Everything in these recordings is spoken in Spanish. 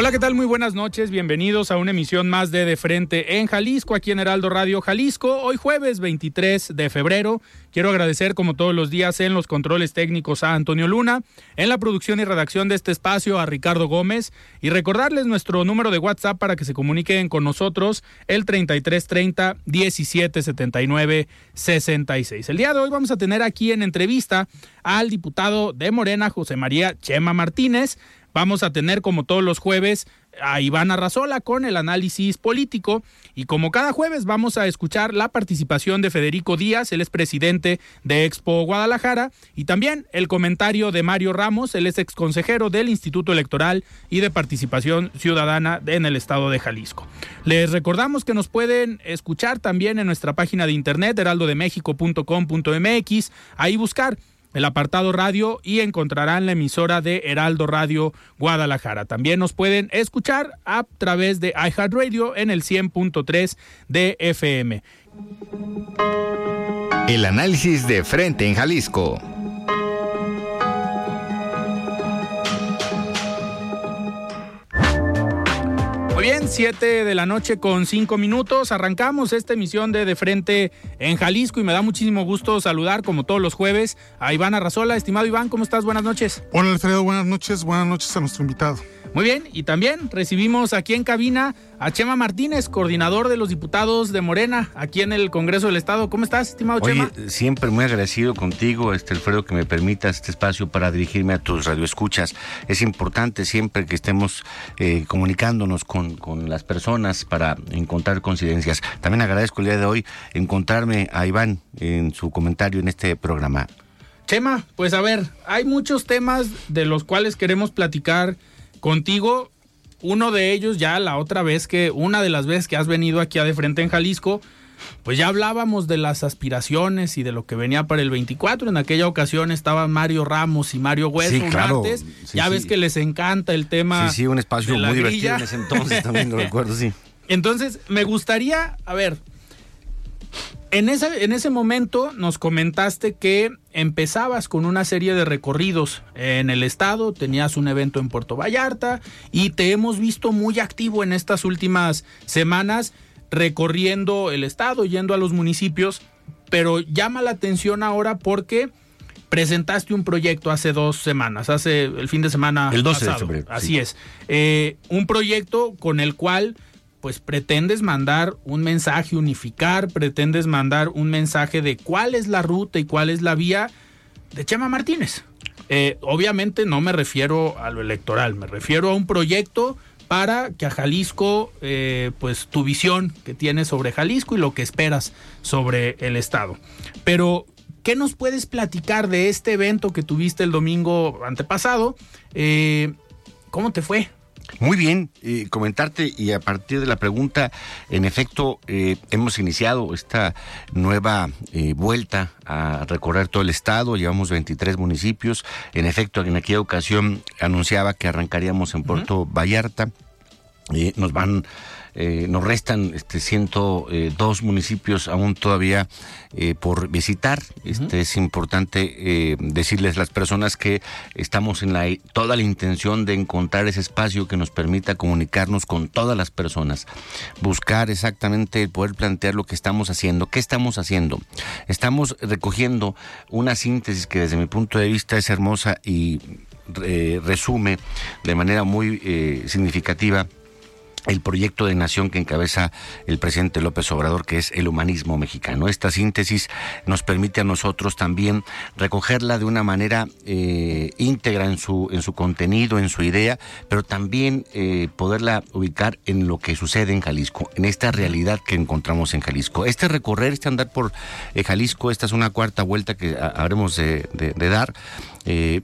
Hola, ¿qué tal? Muy buenas noches. Bienvenidos a una emisión más de De Frente en Jalisco, aquí en Heraldo Radio Jalisco. Hoy jueves 23 de febrero. Quiero agradecer, como todos los días, en los controles técnicos a Antonio Luna, en la producción y redacción de este espacio a Ricardo Gómez y recordarles nuestro número de WhatsApp para que se comuniquen con nosotros, el 3330 1779 66. El día de hoy vamos a tener aquí en entrevista al diputado de Morena, José María Chema Martínez. Vamos a tener, como todos los jueves, a Iván Arrazola con el análisis político. Y como cada jueves, vamos a escuchar la participación de Federico Díaz, él es presidente de Expo Guadalajara, y también el comentario de Mario Ramos, él es exconsejero del Instituto Electoral y de Participación Ciudadana en el estado de Jalisco. Les recordamos que nos pueden escuchar también en nuestra página de internet, heraldodemexico.com.mx, ahí buscar el apartado radio y encontrarán la emisora de Heraldo Radio Guadalajara. También nos pueden escuchar a través de iHeartRadio en el 100.3 de FM. El análisis de frente en Jalisco. Muy bien, 7 de la noche con 5 minutos. Arrancamos esta emisión de De Frente en Jalisco y me da muchísimo gusto saludar, como todos los jueves, a Iván Arrazola. Estimado Iván, ¿cómo estás? Buenas noches. Hola Alfredo, buenas noches. Buenas noches a nuestro invitado. Muy bien, y también recibimos aquí en cabina a Chema Martínez, coordinador de los diputados de Morena, aquí en el Congreso del Estado. ¿Cómo estás, estimado Chema? Siempre muy agradecido contigo, este Alfredo, que me permitas este espacio para dirigirme a tus radioescuchas. Es importante siempre que estemos eh, comunicándonos con, con las personas para encontrar coincidencias. También agradezco el día de hoy encontrarme a Iván en su comentario en este programa. Chema, pues a ver, hay muchos temas de los cuales queremos platicar contigo. Uno de ellos ya la otra vez que, una de las veces que has venido aquí a de frente en Jalisco, pues ya hablábamos de las aspiraciones y de lo que venía para el 24. En aquella ocasión estaban Mario Ramos y Mario Hueso Sí, claro. Sí, ya sí. ves que les encanta el tema. Sí, sí, un espacio muy grilla. divertido en ese entonces, también lo recuerdo, sí. Entonces, me gustaría, a ver, en ese, en ese momento nos comentaste que empezabas con una serie de recorridos en el estado, tenías un evento en Puerto Vallarta y te hemos visto muy activo en estas últimas semanas recorriendo el estado, yendo a los municipios, pero llama la atención ahora porque presentaste un proyecto hace dos semanas, hace el fin de semana El 12 de febrero, Así sí. es. Eh, un proyecto con el cual pues pretendes mandar un mensaje, unificar, pretendes mandar un mensaje de cuál es la ruta y cuál es la vía de Chema Martínez. Eh, obviamente no me refiero a lo electoral, me refiero a un proyecto para que a Jalisco, eh, pues tu visión que tienes sobre Jalisco y lo que esperas sobre el Estado. Pero, ¿qué nos puedes platicar de este evento que tuviste el domingo antepasado? Eh, ¿Cómo te fue? Muy bien, eh, comentarte y a partir de la pregunta, en efecto, eh, hemos iniciado esta nueva eh, vuelta a recorrer todo el estado, llevamos 23 municipios, en efecto, en aquella ocasión anunciaba que arrancaríamos en Puerto Vallarta. Eh, nos van eh, nos restan este 102 municipios aún todavía eh, por visitar. Este es importante decirles a las personas que estamos en la toda la intención de encontrar ese espacio que nos permita comunicarnos con todas las personas, buscar exactamente poder plantear lo que estamos haciendo. ¿Qué estamos haciendo? Estamos recogiendo una síntesis que desde mi punto de vista es hermosa y eh, resume de manera muy eh, significativa el proyecto de nación que encabeza el presidente López Obrador, que es el humanismo mexicano. Esta síntesis nos permite a nosotros también recogerla de una manera eh, íntegra en su, en su contenido, en su idea, pero también eh, poderla ubicar en lo que sucede en Jalisco, en esta realidad que encontramos en Jalisco. Este recorrer, este andar por eh, Jalisco, esta es una cuarta vuelta que habremos de, dar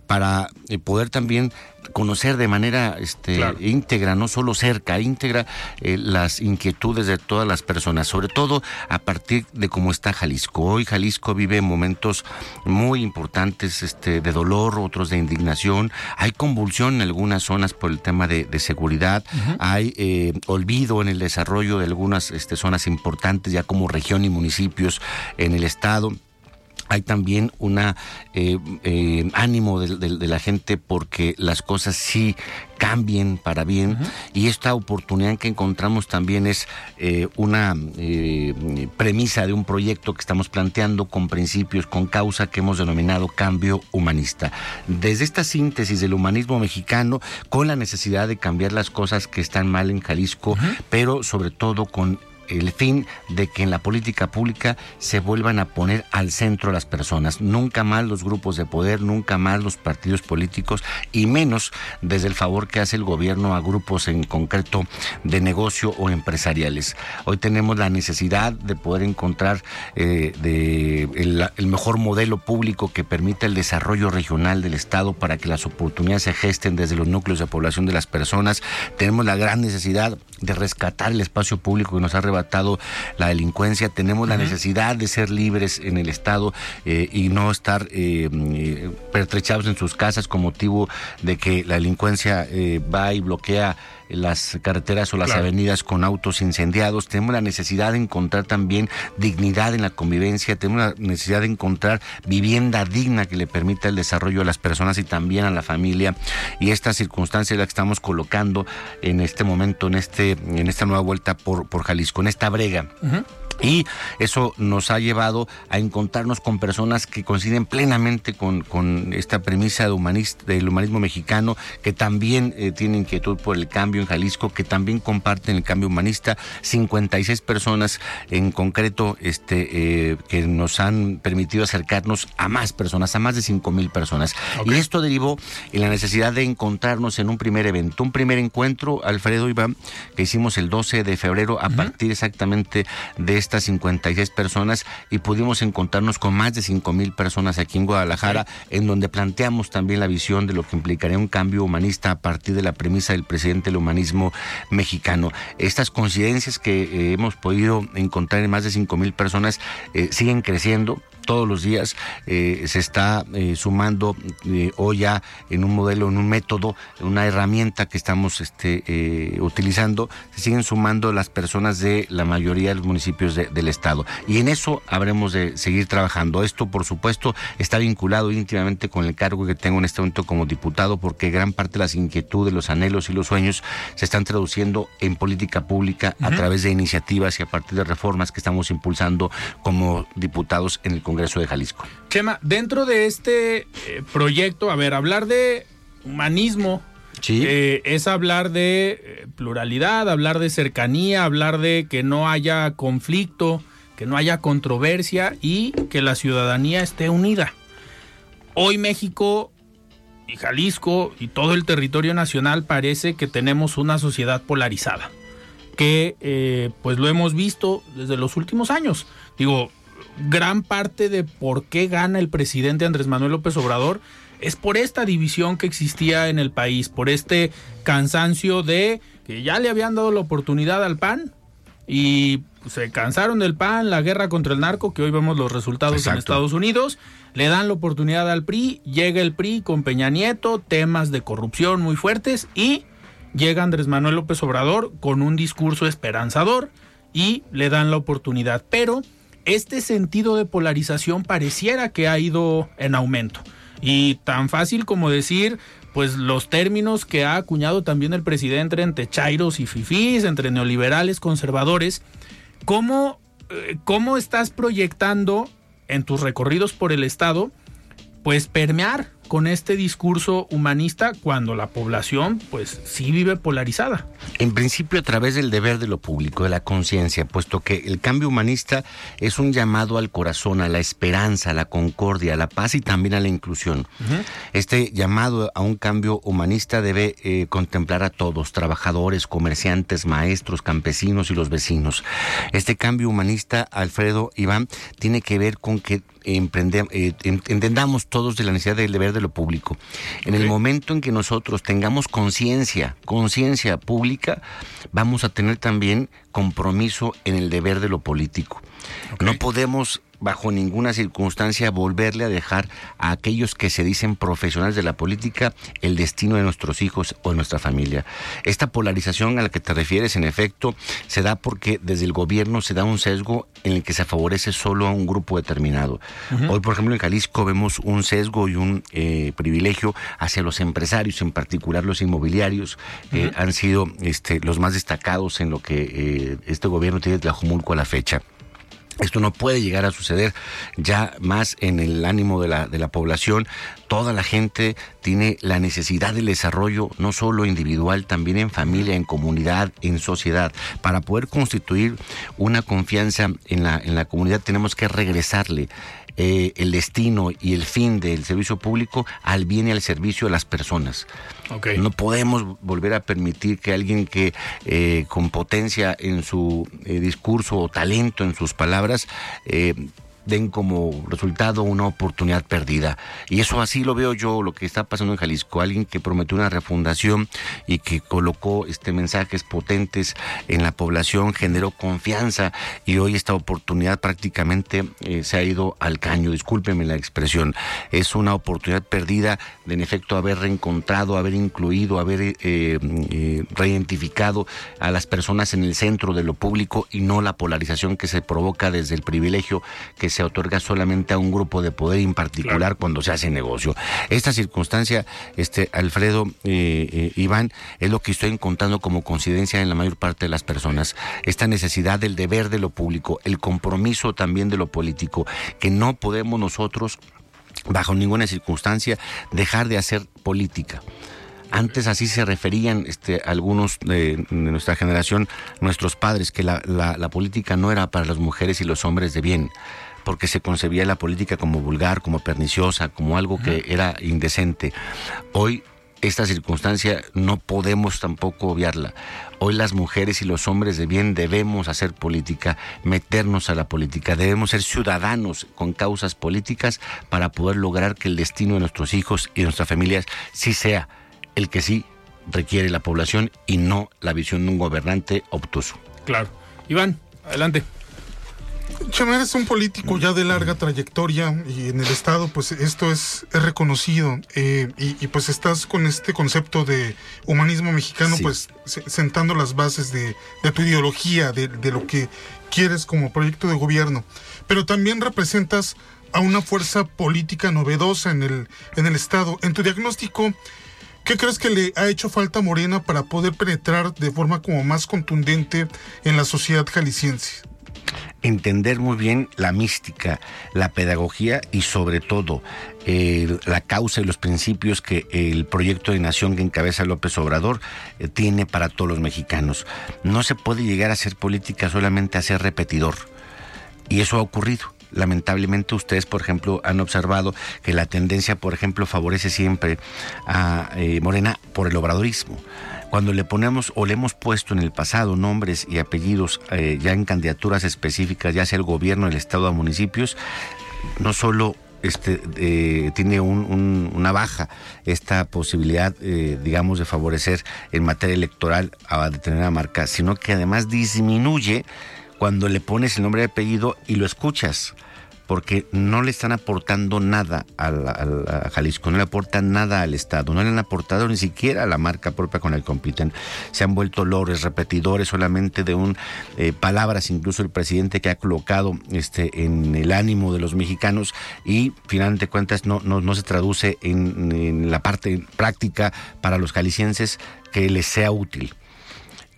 para poder también conocer de manera este, íntegra, no solo cerca, íntegra eh, las inquietudes de todas las personas, sobre todo a partir de cómo está Jalisco. Hoy Jalisco vive momentos muy importantes este, de dolor, otros de indignación. Hay convulsión en algunas zonas por el tema de, seguridad, hay eh, olvido en el desarrollo de algunas este, zonas importantes ya como región y municipios en el estado hay también una eh, eh, ánimo de, la gente porque las cosas sí cambien para bien. Y esta oportunidad que encontramos también es eh, una premisa de un proyecto que estamos planteando con principios, con causa que hemos denominado cambio humanista. Desde esta síntesis del humanismo mexicano con la necesidad de cambiar las cosas que están mal en Jalisco, pero sobre todo con el fin de que en la política pública se vuelvan a poner al centro las personas. Nunca más los grupos de poder, nunca más los partidos políticos y menos desde el favor que hace el gobierno a grupos en concreto de negocio o empresariales. Hoy tenemos la necesidad de poder encontrar eh, el, mejor modelo público que permita el desarrollo regional del Estado para que las oportunidades se gesten desde los núcleos de población de las personas. Tenemos la gran necesidad de rescatar el espacio público que nos ha arrebatado la delincuencia. Tenemos la necesidad de ser libres en el Estado eh, y no estar eh, eh, pertrechados en sus casas con motivo de que la delincuencia va y bloquea las carreteras o las avenidas con autos incendiados. Tenemos la necesidad de encontrar también dignidad en la convivencia. Tenemos la necesidad de encontrar vivienda digna que le permita el desarrollo a las personas y también a la familia. Y esta circunstancia es la que estamos colocando en este momento, en este, en esta nueva vuelta por, por Jalisco, en esta brega. Y eso nos ha llevado a encontrarnos con personas que coinciden plenamente con, esta premisa de humanista, del humanismo mexicano, que también eh, tienen inquietud por el cambio en Jalisco, que también comparten el cambio humanista. 56 personas en concreto este, eh, que nos han permitido acercarnos a más personas, a más de 5 mil personas. Y esto derivó en la necesidad de encontrarnos en un primer evento, un primer encuentro, Alfredo Iván, que hicimos el 12 de febrero a partir exactamente de estas 56 personas y pudimos encontrarnos con más de 5 mil personas aquí en Guadalajara, en donde planteamos también la visión de lo que implicaría un cambio humanista a partir de la premisa del presidente del humanismo mexicano. Estas coincidencias que eh, hemos podido encontrar en más de 5 mil personas eh, siguen creciendo todos los días eh, se está eh, sumando eh, hoy ya en un modelo, en un método, una herramienta que estamos este, utilizando, se siguen sumando las personas de la mayoría de los municipios del estado. Y en eso habremos de seguir trabajando. Esto, por supuesto, está vinculado íntimamente con el cargo que tengo en este momento como diputado, porque gran parte de las inquietudes, los anhelos y los sueños se están traduciendo en política pública a través de iniciativas y a partir de reformas que estamos impulsando como diputados en el Congreso Congreso de Jalisco. Chema, dentro de este eh, proyecto, a ver, hablar de humanismo eh, es hablar de eh, pluralidad, hablar de cercanía, hablar de que no haya conflicto, que no haya controversia y que la ciudadanía esté unida. Hoy México y Jalisco y todo el territorio nacional parece que tenemos una sociedad polarizada, que pues lo hemos visto desde los últimos años. Digo, gran parte de por qué gana el presidente Andrés Manuel López Obrador es por esta división que existía en el país, por este cansancio de que ya le habían dado la oportunidad al PAN y se cansaron del PAN, la guerra contra el narco, que hoy vemos los resultados en Estados Unidos, le dan la oportunidad al PRI, llega el PRI con Peña Nieto, temas de corrupción muy fuertes y llega Andrés Manuel López Obrador con un discurso esperanzador y le dan la oportunidad. Pero este sentido de polarización pareciera que ha ido en aumento. Y tan fácil como decir, pues los términos que ha acuñado también el presidente entre chairos y fifís, entre neoliberales, conservadores, ¿cómo, eh, cómo estás proyectando en tus recorridos por el Estado, pues permear con este discurso humanista cuando la población pues sí vive polarizada. En principio a través del deber de lo público, de la conciencia, puesto que el cambio humanista es un llamado al corazón, a la esperanza, a la concordia, a la paz y también a la inclusión. Este llamado a un cambio humanista debe eh, contemplar a todos, trabajadores, comerciantes, maestros, campesinos y los vecinos. Este cambio humanista, Alfredo Iván, tiene que ver con que entendamos todos de la necesidad del deber de lo público. En el momento en que nosotros tengamos conciencia, conciencia pública, vamos a tener también compromiso en el deber de lo político. No podemos bajo ninguna circunstancia volverle a dejar a aquellos que se dicen profesionales de la política el destino de nuestros hijos o de nuestra familia. Esta polarización a la que te refieres, en efecto, se da porque desde el gobierno se da un sesgo en el que se favorece solo a un grupo determinado. Hoy, por ejemplo, en Jalisco vemos un sesgo y un eh, privilegio hacia los empresarios, en particular los inmobiliarios, que han sido este, los más destacados en lo que eh, este gobierno tiene de Tlajumulco a la fecha. Esto no puede llegar a suceder ya más en el ánimo de la, de la población. Toda la gente tiene la necesidad del desarrollo, no solo individual, también en familia, en comunidad, en sociedad. Para poder constituir una confianza en la, en la comunidad tenemos que regresarle eh, el destino y el fin del servicio público al bien y al servicio de las personas. No podemos volver a permitir que alguien que eh, con potencia en su eh, discurso o talento en sus palabras den como resultado una oportunidad perdida. Y eso así lo veo yo, lo que está pasando en Jalisco. Alguien que prometió una refundación y que colocó este mensajes potentes en la población, generó confianza y hoy esta oportunidad prácticamente eh, se ha ido al caño. Discúlpeme la expresión. Es una oportunidad perdida de en efecto haber reencontrado, haber incluido, haber eh, eh, reidentificado a las personas en el centro de lo público y no la polarización que se provoca desde el privilegio que se otorga solamente a un grupo de poder en particular cuando se hace negocio. Esta circunstancia, este Alfredo eh, eh, Iván, es lo que estoy encontrando como coincidencia en la mayor parte de las personas. Esta necesidad del deber de lo público, el compromiso también de lo político, que no podemos nosotros bajo ninguna circunstancia dejar de hacer política. Antes así se referían este, algunos de, nuestra generación, nuestros padres, que la, la política no era para las mujeres y los hombres de bien porque se concebía la política como vulgar, como perniciosa, como algo que era indecente. Hoy esta circunstancia no podemos tampoco obviarla. Hoy las mujeres y los hombres de bien debemos hacer política, meternos a la política, debemos ser ciudadanos con causas políticas para poder lograr que el destino de nuestros hijos y de nuestras familias sí sea el que sí requiere la población y no la visión de un gobernante obtuso. Claro. Iván, adelante. Chema, eres un político ya de larga trayectoria y en el Estado pues esto es, reconocido eh, y, pues estás con este concepto de humanismo mexicano pues sentando las bases de, tu ideología, de, lo que quieres como proyecto de gobierno, pero también representas a una fuerza política novedosa en el, en el Estado. En tu diagnóstico, ¿qué crees que le ha hecho falta a Morena para poder penetrar de forma como más contundente en la sociedad jalisciense? Entender muy bien la mística, la pedagogía y sobre todo eh, la causa y los principios que el proyecto de nación que encabeza López Obrador eh, tiene para todos los mexicanos. No se puede llegar a hacer política solamente a ser repetidor. Y eso ha ocurrido lamentablemente ustedes, por ejemplo, han observado que la tendencia, por ejemplo, favorece siempre a eh, Morena por el obradorismo cuando le ponemos o le hemos puesto en el pasado nombres y apellidos eh, ya en candidaturas específicas, ya sea el gobierno, el estado o municipios, no solo este, tiene una baja esta posibilidad, eh, digamos, de favorecer en materia electoral a determinada marca, sino que además disminuye cuando le pones el nombre y apellido y lo escuchas porque no le están aportando nada a, Jalisco, no le aportan nada al Estado, no le han aportado ni siquiera a la marca propia con la que compiten. Se han vuelto lores, repetidores solamente de un eh, palabras, incluso el presidente que ha colocado este en el ánimo de los mexicanos y finalmente cuentas no, no, no se traduce en, en la parte práctica para los jaliscienses que les sea útil.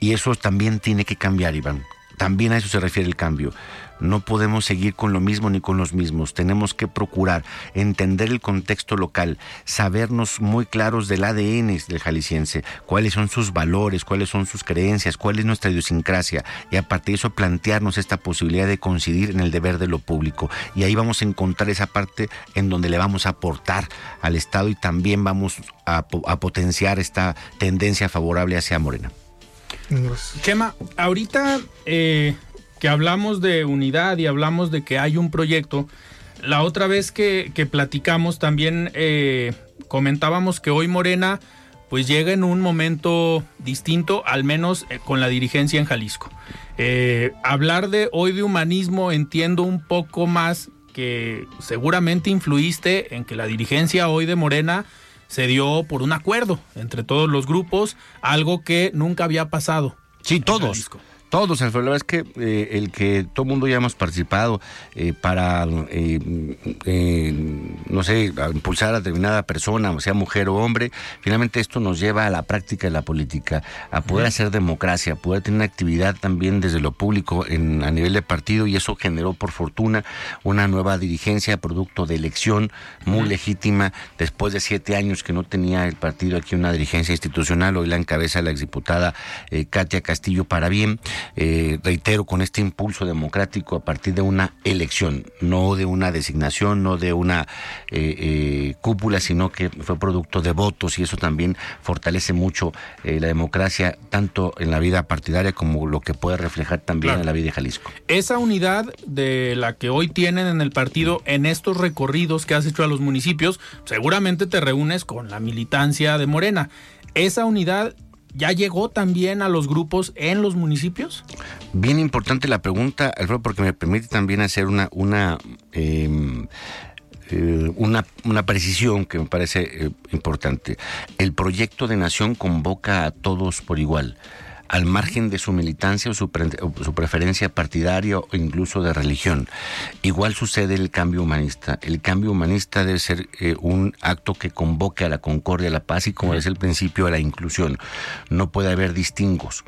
Y eso también tiene que cambiar, Iván. También a eso se refiere el cambio. No podemos seguir con lo mismo ni con los mismos. Tenemos que procurar entender el contexto local, sabernos muy claros del ADN del jalisciense, cuáles son sus valores, cuáles son sus creencias, cuál es nuestra idiosincrasia y a partir de eso plantearnos esta posibilidad de coincidir en el deber de lo público. Y ahí vamos a encontrar esa parte en donde le vamos a aportar al Estado y también vamos a, potenciar esta tendencia favorable hacia Morena. Chema, ahorita eh, que hablamos de unidad y hablamos de que hay un proyecto, la otra vez que, platicamos también eh, comentábamos que hoy Morena pues llega en un momento distinto, al menos eh, con la dirigencia en Jalisco. Eh, hablar de hoy de humanismo entiendo un poco más que seguramente influiste en que la dirigencia hoy de Morena se dio por un acuerdo entre todos los grupos, algo que nunca había pasado. Sí, todos. Todos, la verdad es que eh, el que todo el mundo ya hemos participado eh, para, eh, no sé, impulsar a determinada persona, sea mujer o hombre, finalmente esto nos lleva a la práctica de la política, a poder hacer democracia, a poder tener una actividad también desde lo público en, a nivel de partido y eso generó por fortuna una nueva dirigencia, producto de elección muy legítima, después de siete años que no tenía el partido aquí una dirigencia institucional, hoy la encabeza la exdiputada Katia Castillo para bien. Eh, reitero, con este impulso democrático a partir de una elección, no de una designación, no de una eh, eh, cúpula, sino que fue producto de votos y eso también fortalece mucho la democracia, tanto en la vida partidaria como lo que puede reflejar también en la vida de Jalisco. Esa unidad de la que hoy tienen en el partido, en estos recorridos que has hecho a los municipios, seguramente te reúnes con la militancia de Morena. Esa unidad ¿Ya llegó también a los grupos en los municipios? Bien importante la pregunta, Alfredo, porque me permite también hacer una, una em, eh, una, una, precisión que me parece eh, importante. El proyecto de nación convoca a todos por igual al margen de su militancia o su, preferencia partidaria o incluso de religión. Igual sucede el cambio humanista. El cambio humanista debe ser eh, un acto que convoque a la concordia, a la paz y como es el principio a la inclusión. No puede haber distingos.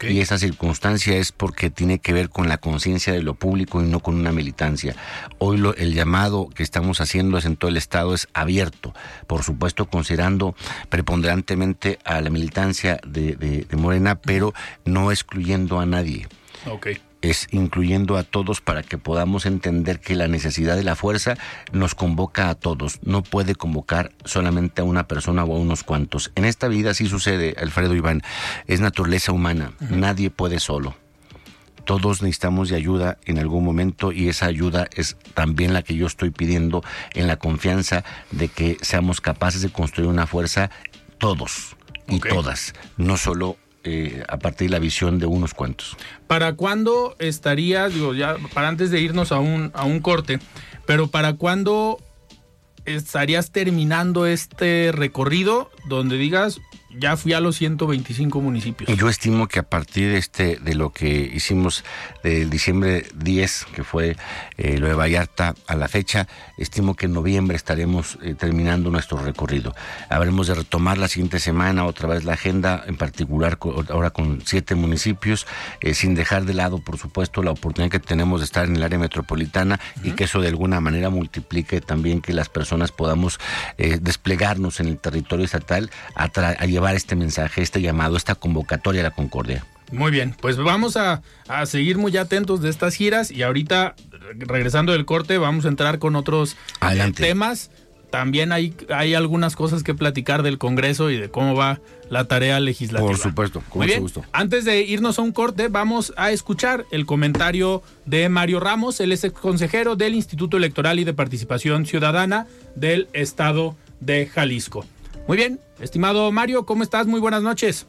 Y esa circunstancia es porque tiene que ver con la conciencia de lo público y no con una militancia. Hoy lo, el llamado que estamos haciendo es en todo el Estado es abierto, por supuesto considerando preponderantemente a la militancia de, de Morena, pero no excluyendo a nadie. Es incluyendo a todos para que podamos entender que la necesidad de la fuerza nos convoca a todos. No puede convocar solamente a una persona o a unos cuantos. En esta vida sí sucede, Alfredo Iván. Es naturaleza humana. Nadie puede solo todos necesitamos de ayuda en algún momento y esa ayuda es también la que yo estoy pidiendo en la confianza de que seamos capaces de construir una fuerza todos y todas, no solo eh, a partir de la visión de unos cuantos. ¿Para cuándo estarías, digo, ya para antes de irnos a un, a un corte, pero para cuándo estarías terminando este recorrido donde digas, ya fui a los 125 municipios. Yo estimo que a partir de este de lo que hicimos del diciembre 10, que fue eh, lo de Vallarta a la fecha, estimo que en noviembre estaremos eh, terminando nuestro recorrido. Habremos de retomar la siguiente semana otra vez la agenda, en particular ahora con siete municipios, eh, sin dejar de lado, por supuesto, la oportunidad que tenemos de estar en el área metropolitana y que eso de alguna manera multiplique también que las personas podamos desplegarnos en el territorio estatal a, a llevar este mensaje, este llamado, esta convocatoria a la concordia. Muy bien, pues vamos a, seguir muy atentos de estas giras y ahorita, regresando del corte, vamos a entrar con otros eh, temas. También hay, hay algunas cosas que platicar del Congreso y de cómo va la tarea legislativa. Por supuesto, con mucho gusto. Antes de irnos a un corte, vamos a escuchar el comentario de Mario Ramos, él es ex consejero del Instituto Electoral y de Participación Ciudadana del Estado de Jalisco. Muy bien, estimado Mario, ¿cómo estás? Muy buenas noches.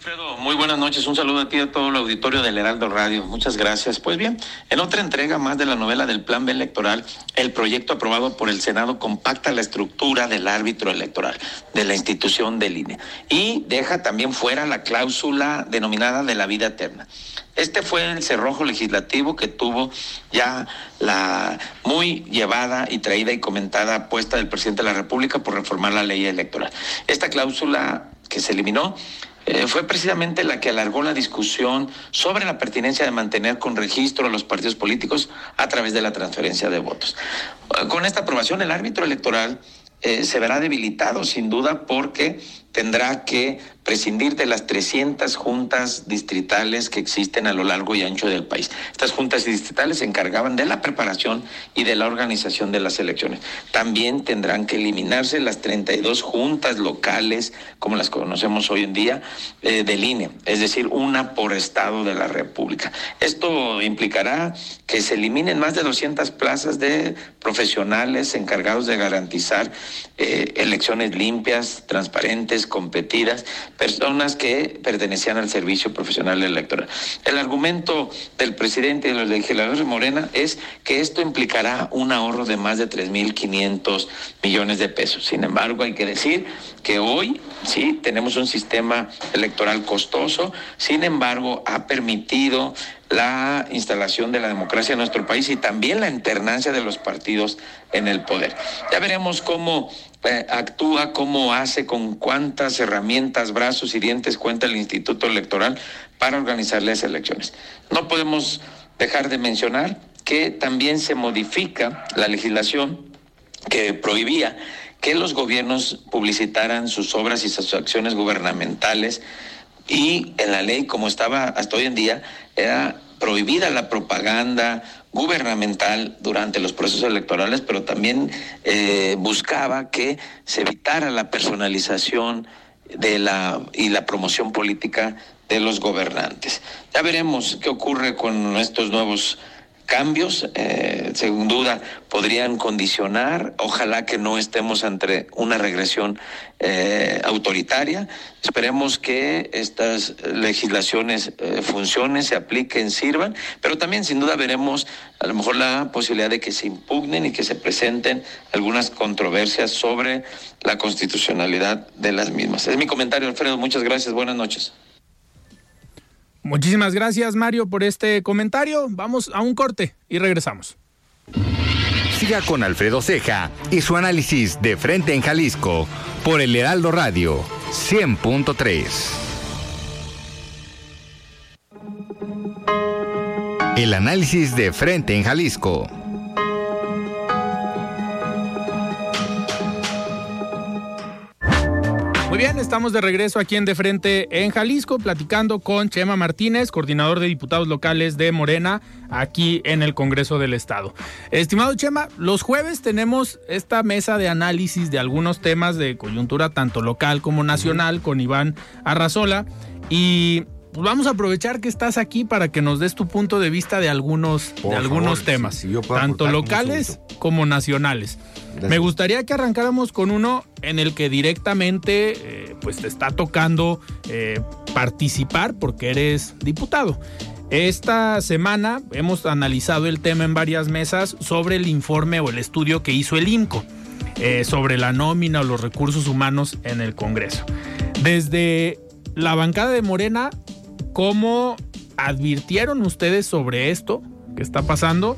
Alfredo, muy buenas noches. Un saludo a ti y a todo el auditorio del Heraldo Radio. Muchas gracias. Pues bien, en otra entrega más de la novela del Plan B electoral, el proyecto aprobado por el Senado compacta la estructura del árbitro electoral de la institución del INE y deja también fuera la cláusula denominada de la vida eterna. Este fue el cerrojo legislativo que tuvo ya la muy llevada y traída y comentada apuesta del presidente de la República por reformar la ley electoral. Esta cláusula que se eliminó eh, fue precisamente la que alargó la discusión sobre la pertinencia de mantener con registro a los partidos políticos a través de la transferencia de votos. Eh, con esta aprobación, el árbitro electoral eh, se verá debilitado sin duda porque tendrá que prescindir de las 300 juntas distritales que existen a lo largo y ancho del país. Estas juntas distritales se encargaban de la preparación y de la organización de las elecciones. También tendrán que eliminarse las 32 juntas locales, como las conocemos hoy en día, eh, del INE, es decir, una por estado de la República. Esto implicará que se eliminen más de 200 plazas de profesionales encargados de garantizar eh, elecciones limpias, transparentes, competidas, personas que pertenecían al servicio profesional electoral. El argumento del presidente y de los legisladores Morena es que esto implicará un ahorro de más de 3.500 millones de pesos. Sin embargo, hay que decir que hoy sí tenemos un sistema electoral costoso, sin embargo, ha permitido la instalación de la democracia en nuestro país y también la internancia de los partidos en el poder. Ya veremos cómo actúa, cómo hace, con cuántas herramientas, brazos y dientes cuenta el Instituto Electoral para organizar las elecciones. No podemos dejar de mencionar que también se modifica la legislación que prohibía que los gobiernos publicitaran sus obras y sus acciones gubernamentales y en la ley como estaba hasta hoy en día era prohibida la propaganda gubernamental durante los procesos electorales, pero también eh, buscaba que se evitara la personalización de la y la promoción política de los gobernantes. Ya veremos qué ocurre con estos nuevos cambios, eh, sin duda, podrían condicionar. Ojalá que no estemos ante una regresión eh, autoritaria. Esperemos que estas legislaciones eh, funcionen, se apliquen, sirvan, pero también sin duda veremos a lo mejor la posibilidad de que se impugnen y que se presenten algunas controversias sobre la constitucionalidad de las mismas. Es mi comentario, Alfredo. Muchas gracias. Buenas noches. Muchísimas gracias Mario por este comentario. Vamos a un corte y regresamos. Siga con Alfredo Ceja y su análisis de frente en Jalisco por el Heraldo Radio 100.3. El análisis de frente en Jalisco. Estamos de regreso aquí en De Frente en Jalisco, platicando con Chema Martínez, coordinador de diputados locales de Morena, aquí en el Congreso del Estado. Estimado Chema, los jueves tenemos esta mesa de análisis de algunos temas de coyuntura tanto local como nacional con Iván Arrazola y pues vamos a aprovechar que estás aquí para que nos des tu punto de vista de algunos, de algunos temas, tanto locales como nacionales. Me gustaría que arrancáramos con uno en el que directamente eh, pues te está tocando eh, participar porque eres diputado. Esta semana hemos analizado el tema en varias mesas sobre el informe o el estudio que hizo el INCO eh, sobre la nómina o los recursos humanos en el Congreso. Desde la bancada de Morena, ¿cómo advirtieron ustedes sobre esto que está pasando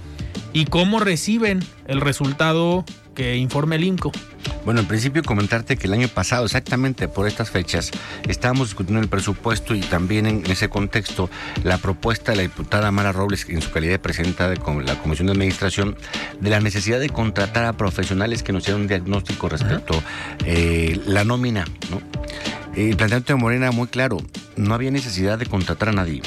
y cómo reciben el resultado que informe el INCO. Bueno, en principio comentarte que el año pasado, exactamente por estas fechas, estábamos discutiendo el presupuesto y también en ese contexto la propuesta de la diputada Mara Robles, en su calidad de presidenta de la Comisión de Administración, de la necesidad de contratar a profesionales que nos dieran un diagnóstico respecto a eh, la nómina. ¿no? El planteamiento de Morena muy claro, no había necesidad de contratar a nadie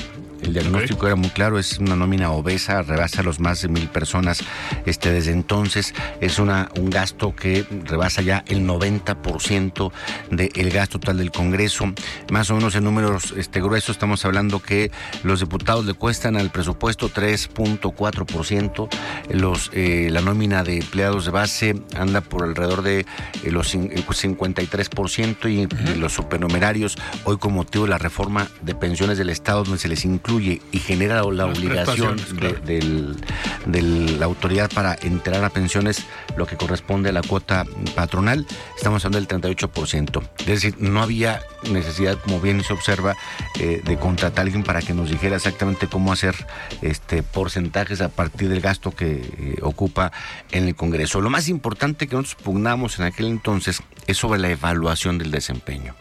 El diagnóstico era muy claro, es una nómina obesa, rebasa los más de mil personas este, desde entonces. Es una, un gasto que rebasa ya el 90% del gasto total del Congreso. Más o menos en números este, gruesos estamos hablando que los diputados le cuestan al presupuesto 3.4%. Los, eh, la nómina de empleados de base anda por alrededor de eh, los 53% pues, y, los supernumerarios hoy con motivo de la reforma de pensiones del Estado donde se les incluye y genera la obligación de, la autoridad para enterar a pensiones lo que corresponde a la cuota patronal, estamos hablando del 38%. Es decir, no había necesidad, como bien se observa, eh, de contratar a alguien para que nos dijera exactamente cómo hacer este porcentajes a partir del gasto que eh, ocupa en el Congreso. Lo más importante que nosotros pugnamos en aquel entonces es sobre la evaluación del desempeño.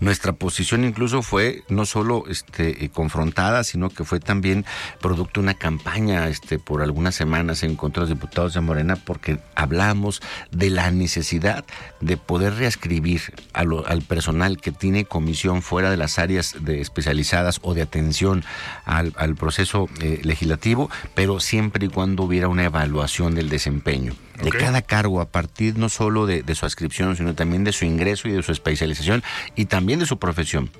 Nuestra posición incluso fue no solo este, eh, confrontada, sino que fue también producto de una campaña este, por algunas semanas en contra de los diputados de Morena, porque hablamos de la necesidad de poder reescribir al personal que tiene comisión fuera de las áreas de especializadas o de atención al, proceso eh, legislativo, pero siempre y cuando hubiera una evaluación del desempeño de cada cargo a partir no solo de, su adscripción, sino también de su ingreso y de su especialización y también de su profesión.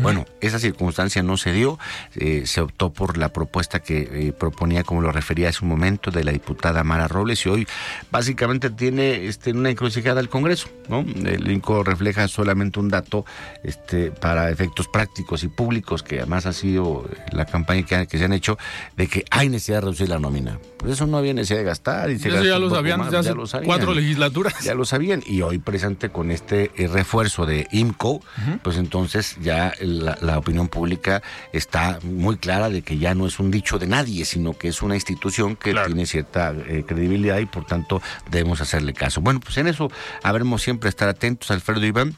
Bueno, esa circunstancia no se dio, eh, se optó por la propuesta que eh, proponía, como lo refería hace un momento, de la diputada Mara Robles y hoy básicamente tiene este, una encrucijada al Congreso. ¿no? El INCO refleja solamente un dato este, para efectos prácticos y públicos, que además ha sido la campaña que, que se han hecho, de que hay necesidad de reducir la nómina. Pues eso no había necesidad de gastar. Y se eso ya lo sabían desde hace cuatro legislaturas. Ya lo sabían. Y hoy presente con este eh, refuerzo de IMCO, pues entonces ya la, opinión pública está muy clara de que ya no es un dicho de nadie, sino que es una institución que tiene cierta eh, credibilidad y por tanto debemos hacerle caso. Bueno, pues en eso habremos siempre estar atentos, Alfredo Iván.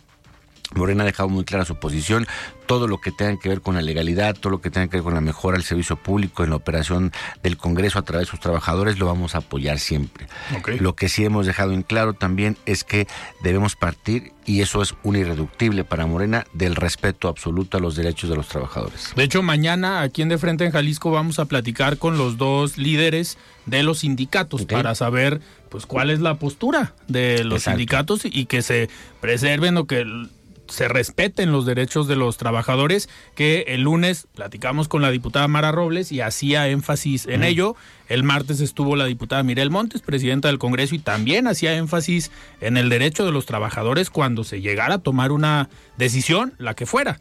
Morena ha dejado muy clara su posición, todo lo que tenga que ver con la legalidad, todo lo que tenga que ver con la mejora del servicio público en la operación del Congreso a través de sus trabajadores, lo vamos a apoyar siempre. Lo que sí hemos dejado en claro también es que debemos partir, y eso es un irreductible para Morena, del respeto absoluto a los derechos de los trabajadores. De hecho, mañana aquí en De Frente en Jalisco vamos a platicar con los dos líderes de los sindicatos para saber pues cuál es la postura de los sindicatos y que se preserven o que se respeten los derechos de los trabajadores, que el lunes platicamos con la diputada Mara Robles y hacía énfasis en ello. El martes estuvo la diputada Mirel Montes, presidenta del Congreso, y también hacía énfasis en el derecho de los trabajadores cuando se llegara a tomar una decisión, la que fuera.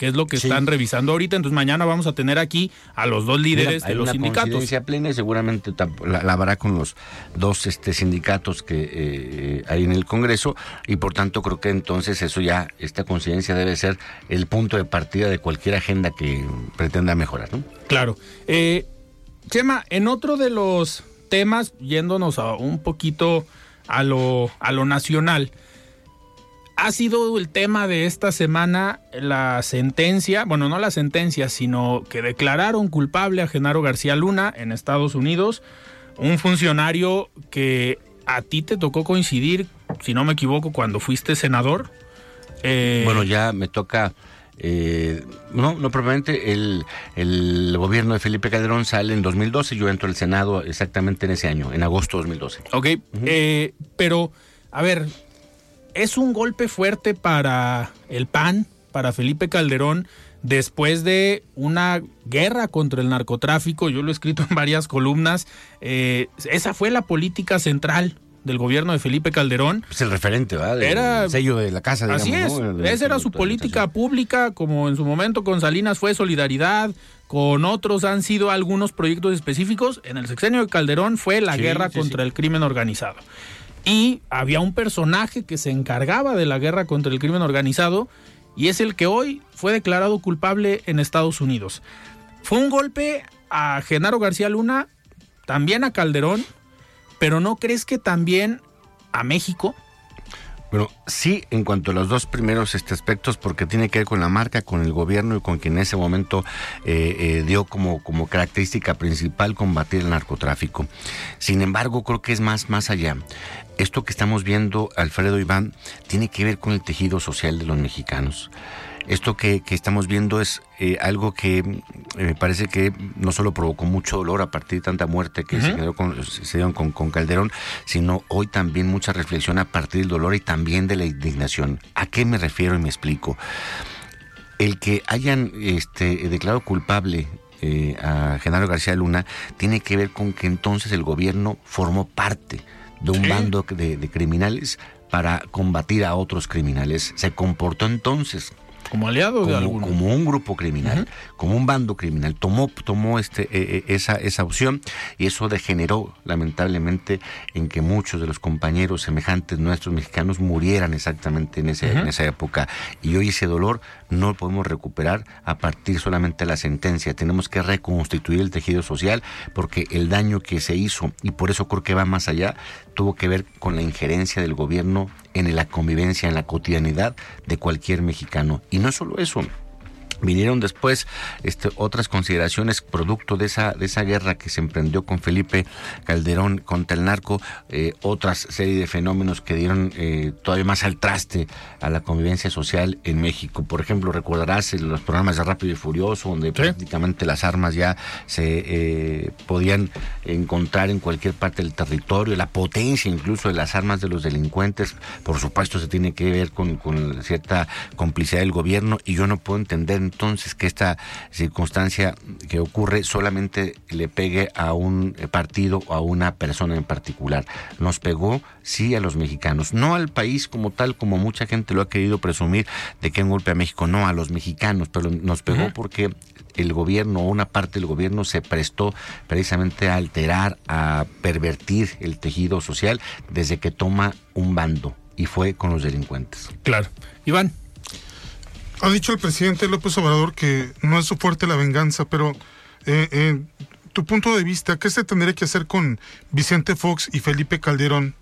que es lo que están revisando ahorita. Entonces mañana vamos a tener aquí a los dos líderes de los una sindicatos. plena y seguramente la, habrá con los dos este, sindicatos que eh, hay en el Congreso y por tanto creo que entonces eso ya, esta coincidencia debe ser el punto de partida de cualquier agenda que pretenda mejorar. ¿no? Claro. Eh, Chema, en otro de los temas, yéndonos a un poquito a lo, a lo nacional, ha sido el tema de esta semana la sentencia, bueno, no la sentencia, sino que declararon culpable a Genaro García Luna en Estados Unidos, un funcionario que a ti te tocó coincidir, si no me equivoco, cuando fuiste senador. Eh, bueno, ya me toca... Eh, no, no propiamente, el, el, gobierno de Felipe Calderón sale en 2012, yo entro al Senado exactamente en ese año, en agosto de 2012. Ok, eh, pero, a ver, es un golpe fuerte para el PAN, para Felipe Calderón, después de una guerra contra el narcotráfico, yo lo he escrito en varias columnas, eh, esa fue la política central del gobierno de Felipe Calderón. Es el referente, ¿verdad? era el sello de la casa. Digamos, así es. ¿no? Esa era su política pública, como en su momento con Salinas fue solidaridad, con otros han sido algunos proyectos específicos. En el sexenio de Calderón fue la Sí, guerra sí, contra sí. el crimen organizado. Y había un personaje que se encargaba de la guerra contra el crimen organizado y es el que hoy fue declarado culpable en Estados Unidos. Fue un golpe a Genaro García Luna, también a Calderón, pero ¿no crees que también a México? Bueno, sí, en cuanto a los dos primeros este, aspectos, porque tiene que ver con la marca, con el gobierno y con quien en ese momento eh, eh, dio como, como característica principal combatir el narcotráfico. Sin embargo, creo que es más, más allá. Esto que estamos viendo, Alfredo Iván, tiene que ver con el tejido social de los mexicanos. Esto que, que estamos viendo es eh, algo que eh, me parece que no solo provocó mucho dolor a partir de tanta muerte que se, con, se dieron con, con Calderón, sino hoy también mucha reflexión a partir del dolor y también de la indignación. ¿A qué me refiero y me explico? El que hayan este, declarado culpable eh, a Genaro García Luna tiene que ver con que entonces el gobierno formó parte de un bando de, de criminales para combatir a otros criminales. Se comportó entonces Como aliado de como, alguno. como un grupo criminal, como un bando criminal. Tomó, tomó este, eh, eh, esa, esa opción y eso degeneró lamentablemente en que muchos de los compañeros semejantes nuestros mexicanos murieran exactamente en, ese, en esa época. Y hoy ese dolor no lo podemos recuperar a partir solamente de la sentencia. Tenemos que reconstituir el tejido social porque el daño que se hizo, y por eso creo que va más allá, tuvo que ver con la injerencia del gobierno en la convivencia, en la cotidianidad de cualquier mexicano. Y no solo eso. Vinieron después este, otras consideraciones producto de esa, de esa guerra que se emprendió con Felipe Calderón contra el narco, eh, otras serie de fenómenos que dieron eh, todavía más al traste a la convivencia social en México. Por ejemplo, recordarás los programas de Rápido y Furioso, donde prácticamente las armas ya se eh, podían encontrar en cualquier parte del territorio, la potencia incluso de las armas de los delincuentes, por supuesto se tiene que ver con, con cierta complicidad del gobierno y yo no puedo entender entonces que esta circunstancia que ocurre solamente le pegue a un partido o a una persona en particular. Nos pegó, sí, a los mexicanos, no al país como tal, como mucha gente lo ha querido presumir de que un golpe a México, no a los mexicanos, pero nos pegó porque el gobierno o una parte del gobierno se prestó precisamente a alterar, a pervertir el tejido social desde que toma un bando y fue con los delincuentes. Claro. Iván. Ha dicho el presidente López Obrador que no es su fuerte la venganza, pero eh, eh, tu punto de vista, ¿qué se tendría que hacer con Vicente Fox y Felipe Calderón?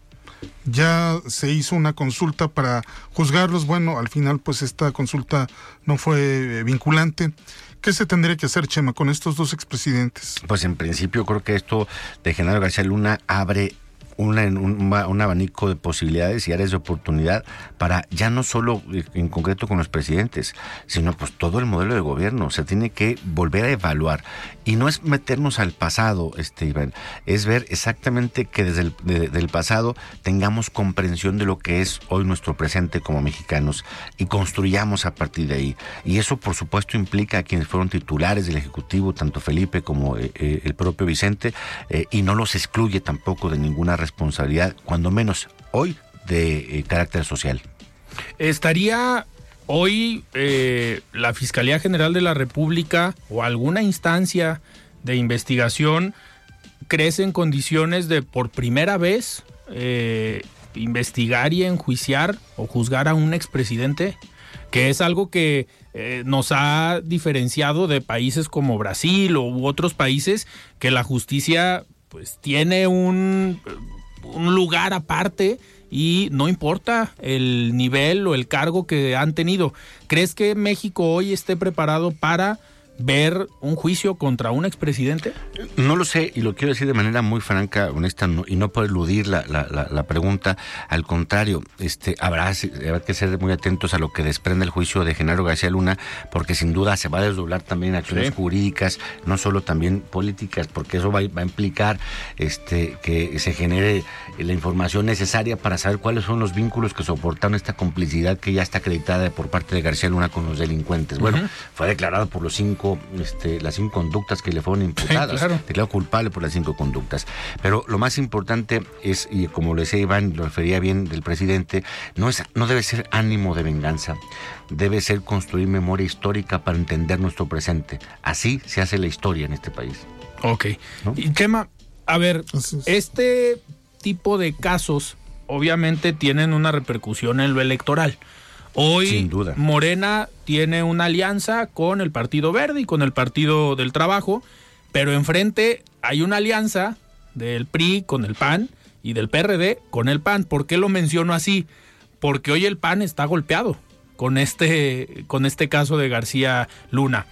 Ya se hizo una consulta para juzgarlos. Bueno, al final, pues esta consulta no fue eh, vinculante. ¿Qué se tendría que hacer, Chema, con estos dos expresidentes? Pues en principio creo que esto de Genaro García Luna abre un, abanico de posibilidades y áreas de oportunidad para ya no solo en concreto con los presidentes, sino pues todo el modelo de gobierno. Se tiene que volver a evaluar. Y no es meternos al pasado, este Iván, es ver exactamente que desde el pasado tengamos comprensión de lo que es hoy nuestro presente como mexicanos y construyamos a partir de ahí. Y eso por supuesto implica a quienes fueron titulares del Ejecutivo, tanto Felipe como eh, eh, el propio Vicente, eh, y no los excluye tampoco de ninguna responsabilidad, cuando menos hoy, de eh, carácter social. ¿Estaría hoy eh, la Fiscalía General de la República o alguna instancia de investigación crece en condiciones de por primera vez eh, investigar y enjuiciar o juzgar a un expresidente? Que es algo que nos ha diferenciado de países como Brasil u otros países que la justicia pues tiene un, un lugar aparte y no importa el nivel o el cargo que han tenido. ¿Crees que México hoy esté preparado para ver un juicio contra un expresidente? No lo sé y lo quiero decir de manera muy franca, honesta y no por eludir la, la, pregunta. Al contrario, este, habrá, que ser muy atentos a lo que desprende el juicio de Genaro García Luna, porque sin duda se va a desdoblar también acciones jurídicas, no solo también políticas, porque eso va, a implicar este, que se genere la información necesaria para saber cuáles son los vínculos que soportaron esta complicidad que ya está acreditada por parte de García Luna con los delincuentes. Bueno, fue declarado por los cinco este, las cinco conductas que le fueron imputadas. Declarado culpable por las cinco conductas. Pero lo más importante es, y como lo decía Iván, lo refería bien del presidente, no, es, no debe ser ánimo de venganza, debe ser construir memoria histórica para entender nuestro presente. Así se hace la historia en este país. Ok. Y Chema, a ver, este tipo de casos obviamente tienen una repercusión en lo electoral. Hoy Morena tiene una alianza con el Partido Verde y con el Partido del Trabajo, pero enfrente hay una alianza del PRI con el PAN y del PRD con el PAN. ¿Por qué lo menciono así? Porque hoy el PAN está golpeado con este, con este caso de García Luna.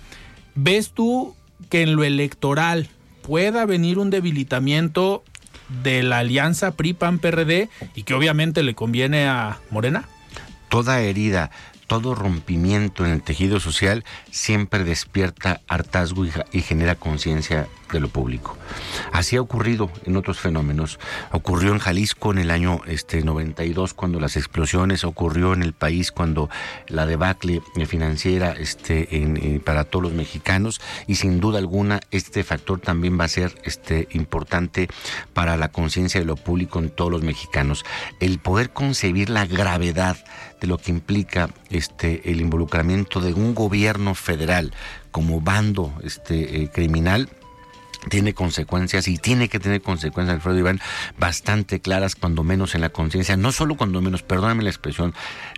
¿Ves tú que en lo electoral pueda venir un debilitamiento de la alianza PRI-PAN-PRD y que obviamente le conviene a Morena? Toda herida, todo rompimiento en el tejido social siempre despierta hartazgo y, genera conciencia de lo público. Así ha ocurrido en otros fenómenos. Ocurrió en Jalisco en el año este, 92 cuando las explosiones, ocurrió en el país cuando la debacle financiera este, en, para todos los mexicanos y sin duda alguna este factor también va a ser este, importante para la conciencia de lo público en todos los mexicanos. El poder concebir la gravedad de lo que implica este, el involucramiento de un gobierno federal como bando este, eh, criminal tiene consecuencias y tiene que tener consecuencias, Alfredo Iván, bastante claras, cuando menos en la conciencia, no solo cuando menos, perdóname la expresión,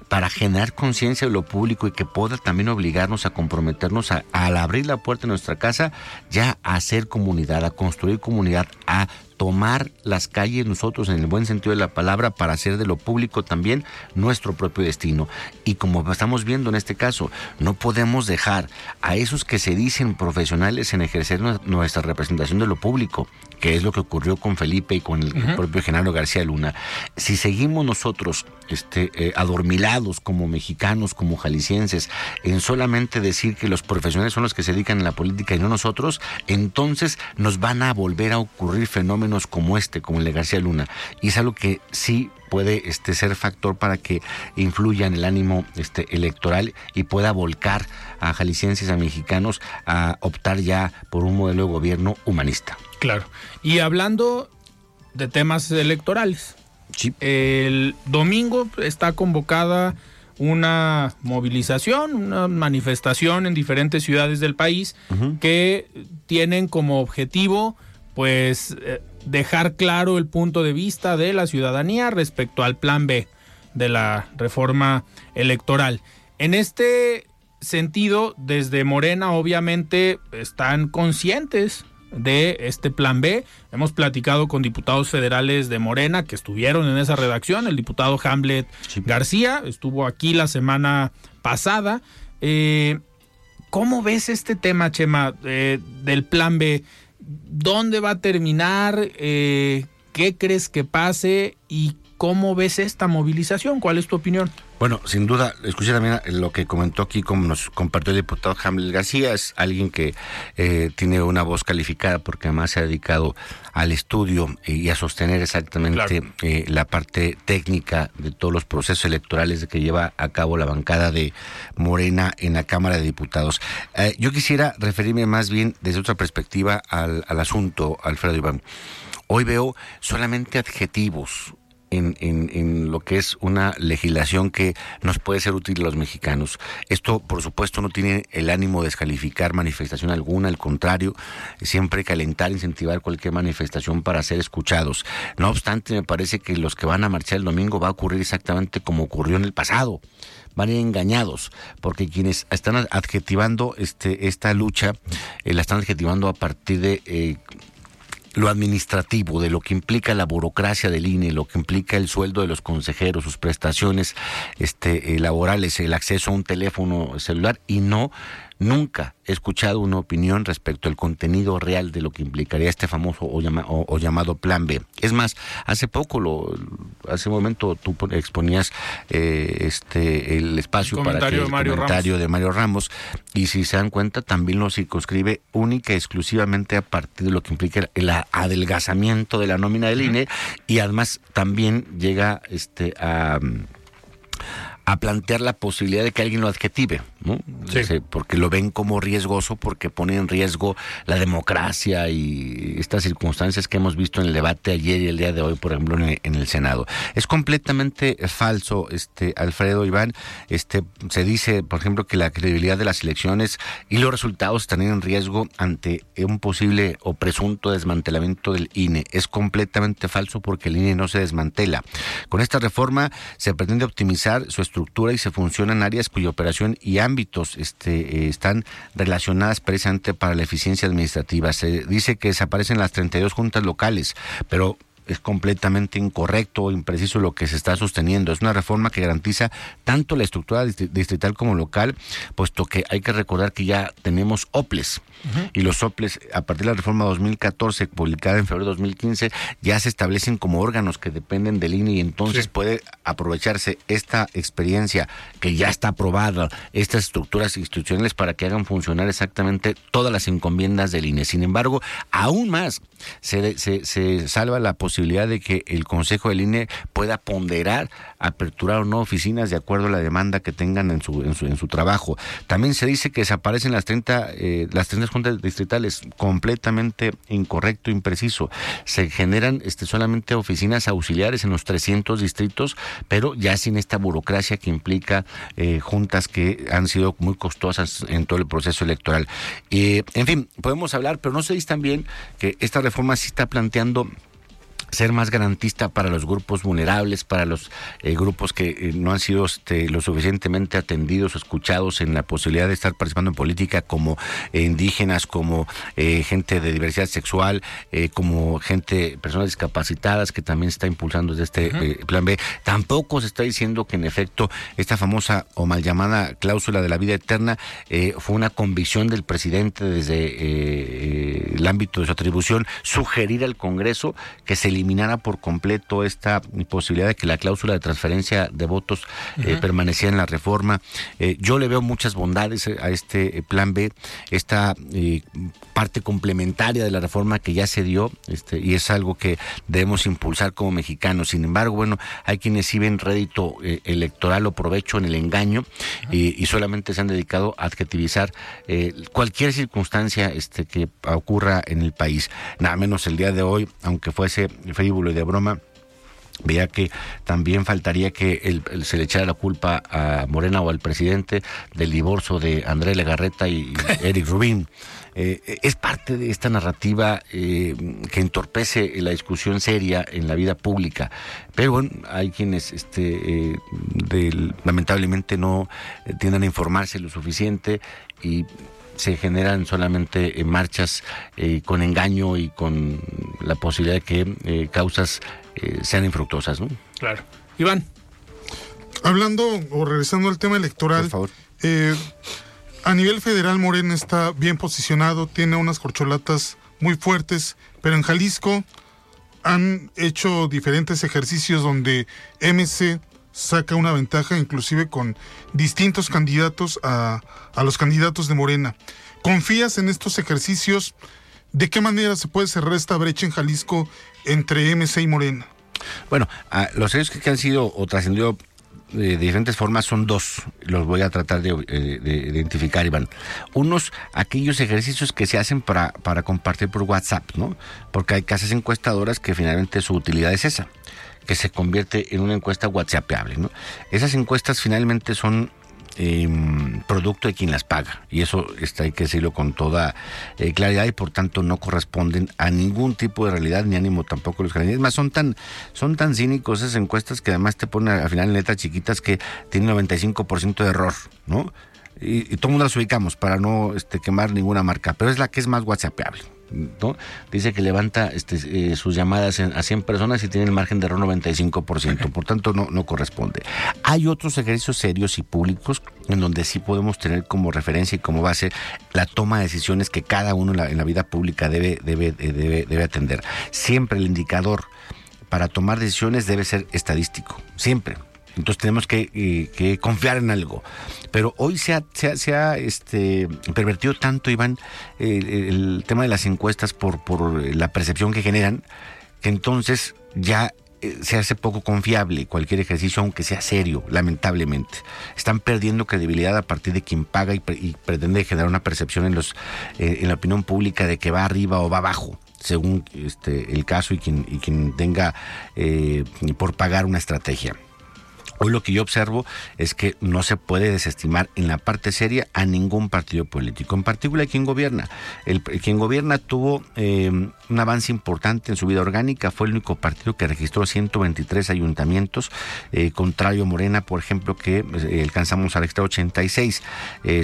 para generar conciencia de lo público y que pueda también obligarnos a comprometernos a, al abrir la puerta de nuestra casa, ya a hacer comunidad, a construir comunidad, a tomar las calles nosotros en el buen sentido de la palabra para hacer de lo público también nuestro propio destino. Y como estamos viendo en este caso, no podemos dejar a esos que se dicen profesionales en ejercer nuestra representación de lo público, que es lo que ocurrió con Felipe y con el, propio Genaro García Luna. Si seguimos nosotros este, eh, adormilados como mexicanos, como jaliscienses, en solamente decir que los profesionales son los que se dedican a la política y no nosotros, entonces nos van a volver a ocurrir fenómenos como este, como el de García Luna. Y es algo que sí puede este, ser factor para que influya en el ánimo este, electoral y pueda volcar a jaliscienses, a mexicanos, a optar ya por un modelo de gobierno humanista. Claro. Y hablando de temas electorales, el domingo está convocada una movilización, una manifestación en diferentes ciudades del país que tienen como objetivo pues eh, dejar claro el punto de vista de la ciudadanía respecto al plan B de la reforma electoral. En este sentido, desde Morena obviamente están conscientes de este plan B. Hemos platicado con diputados federales de Morena que estuvieron en esa redacción. El diputado Hamlet García estuvo aquí la semana pasada. Eh, ¿Cómo ves este tema, Chema, eh, del plan B? ¿Dónde va a terminar? Eh, ¿Qué crees que pase? ¿Y cómo ves esta movilización? ¿Cuál es tu opinión? Bueno, sin duda, escuché también lo que comentó aquí, como nos compartió el diputado Hamlet García, es alguien que eh, tiene una voz calificada porque además se ha dedicado al estudio y a sostener exactamente eh, la parte técnica de todos los procesos electorales que lleva a cabo la bancada de Morena en la Cámara de Diputados. Eh, yo quisiera referirme más bien desde otra perspectiva al, al asunto, Alfredo Iván. Hoy veo solamente adjetivos, en, en, lo que es una legislación que nos puede ser útil a los mexicanos. Esto, por supuesto, no tiene el ánimo de descalificar manifestación alguna, al contrario, siempre calentar, incentivar cualquier manifestación para ser escuchados. No obstante, me parece que los que van a marchar el domingo va a ocurrir exactamente como ocurrió en el pasado van a ir engañados, porque quienes están adjetivando este, esta lucha, eh, la están adjetivando a partir de eh, lo administrativo, de lo que implica la burocracia del INE, lo que implica el sueldo de los consejeros, sus prestaciones este, eh, laborales, el acceso a un teléfono celular y no nunca he escuchado una opinión respecto al contenido real de lo que implicaría este famoso o, o, llamado Plan B. Es más, hace poco, lo, hace un momento tú exponías eh, este el espacio para que el comentario de Mario Ramos. Y si se dan cuenta también lo circunscribe única y exclusivamente a partir de lo que implica el adelgazamiento de la nómina del INE y además también llega este a a plantear la posibilidad de que alguien lo adjetive, ¿no? porque lo ven como riesgoso, porque pone en riesgo la democracia y estas circunstancias que hemos visto en el debate ayer y el día de hoy, por ejemplo, en el, Senado. Es completamente falso, este Alfredo Iván. Este se dice, por ejemplo, que la credibilidad de las elecciones y los resultados están en riesgo ante un posible o presunto desmantelamiento del INE. Es completamente falso porque el INE no se desmantela. Con esta reforma se pretende optimizar su estructura estructura y se funciona en áreas cuya operación y ámbitos este, eh, están relacionadas precisamente para la eficiencia administrativa. Se dice que desaparecen las 32 juntas locales, pero es completamente incorrecto o impreciso lo que se está sosteniendo. Es una reforma que garantiza tanto la estructura distrital como local, puesto que hay que recordar que ya tenemos OPLES. Y los OPLES, a partir de la reforma 2014, publicada en febrero de 2015, ya se establecen como órganos que dependen del INE y entonces puede aprovecharse esta experiencia que ya está aprobada, estas estructuras institucionales para que hagan funcionar exactamente todas las encomiendas del INE. Sin embargo, aún más se, se, salva la posibilidad de que el Consejo del INE pueda ponderar, aperturar o no oficinas de acuerdo a la demanda que tengan en su, en su, en su trabajo. También se dice que desaparecen las 30, eh, las 30 juntas distritales, completamente incorrecto, impreciso. Se generan este, solamente oficinas auxiliares en los 300 distritos, pero ya sin esta burocracia que implica eh, juntas que han sido muy costosas en todo el proceso electoral. y en fin, podemos hablar, pero no se dice también que esta reforma sí está planteando ser más garantista para los grupos vulnerables, para los eh, grupos que eh, no han sido este, lo suficientemente atendidos o escuchados en la posibilidad de estar participando en política, como eh, indígenas, como gente de diversidad sexual, como gente, personas discapacitadas, que también se está impulsando desde este plan B. Tampoco se está diciendo que en efecto esta famosa o mal llamada cláusula de la vida eterna fue una convicción del presidente desde el ámbito de su atribución, sugerir al Congreso que se eliminara por completo esta posibilidad de que la cláusula de transferencia de votos eh, permaneciera en la reforma. Eh, yo le veo muchas bondades a este eh, plan B, esta parte complementaria de la reforma que ya se dio, este, y es algo que debemos impulsar como mexicanos. Sin embargo, bueno, hay quienes sí ven rédito electoral o provecho en el engaño y, solamente se han dedicado a adjetivizar cualquier circunstancia este, que ocurra en el país. Nada menos el día de hoy, aunque fuese frívolo y de broma, veía que también faltaría que se le echara la culpa a Morena o al presidente del divorcio de André Legarreta y Eric Rubín. Eh, es parte de esta narrativa eh, que entorpece la discusión seria en la vida pública. Pero bueno, hay quienes este, eh, lamentablemente no tienden a informarse lo suficiente y se generan solamente marchas eh, con engaño y con la posibilidad de que eh, causas eh, sean infructuosas, ¿no? Claro. Iván. Hablando o regresando al tema electoral, Por favor. a nivel federal Morena está bien posicionado, tiene unas corcholatas muy fuertes, pero en Jalisco han hecho diferentes ejercicios donde MC saca una ventaja inclusive con distintos candidatos a, los candidatos de Morena. ¿Confías en estos ejercicios? ¿De qué manera se puede cerrar esta brecha en Jalisco entre MC y Morena? Bueno, ah, los hechos que han sido o trascendido de diferentes formas son dos, los voy a tratar de, eh, de, identificar, Iván. Unos, aquellos ejercicios que se hacen para, para compartir por WhatsApp, ¿no? Porque hay casas encuestadoras que finalmente su utilidad es esa que se convierte en una encuesta WhatsAppable. ¿no? Esas encuestas finalmente son em, producto de quien las paga y eso está, hay que decirlo con toda eh, claridad y por tanto no corresponden a ningún tipo de realidad ni ánimo tampoco los candidatos. Más son tan son tan cínicos esas encuestas que además te ponen al final en letras chiquitas que tienen 95% de error, ¿no? Y, y todo mundo las ubicamos para no este, quemar ninguna marca, pero es la que es más WhatsAppable. ¿No? Dice que levanta este, eh, sus llamadas a 100 personas y tiene el margen de error 95%, por tanto no, no corresponde. Hay otros ejercicios serios y públicos en donde sí podemos tener como referencia y como base la toma de decisiones que cada uno en la, vida pública debe, debe, debe, debe atender. Siempre el indicador para tomar decisiones debe ser estadístico, siempre. Entonces tenemos que, eh, confiar en algo. Pero hoy se ha, se ha, este, pervertido tanto, Iván, el tema de las encuestas por, por la percepción que generan, que entonces ya eh, se hace poco confiable cualquier ejercicio, aunque sea serio, lamentablemente. Están perdiendo credibilidad a partir de quien paga y, pretende generar una percepción en, los, eh, en la opinión pública de que va arriba o va abajo según este, el caso y quien, y quien tenga eh, por pagar una estrategia. Hoy lo que yo observo es que no se puede desestimar en la parte seria a ningún partido político, en particular quien gobierna. El, quien gobierna tuvo eh, un avance importante en su vida orgánica, fue el único partido que registró 123 ayuntamientos, eh, contrario a Morena, por ejemplo, que eh, alcanzamos al extra 86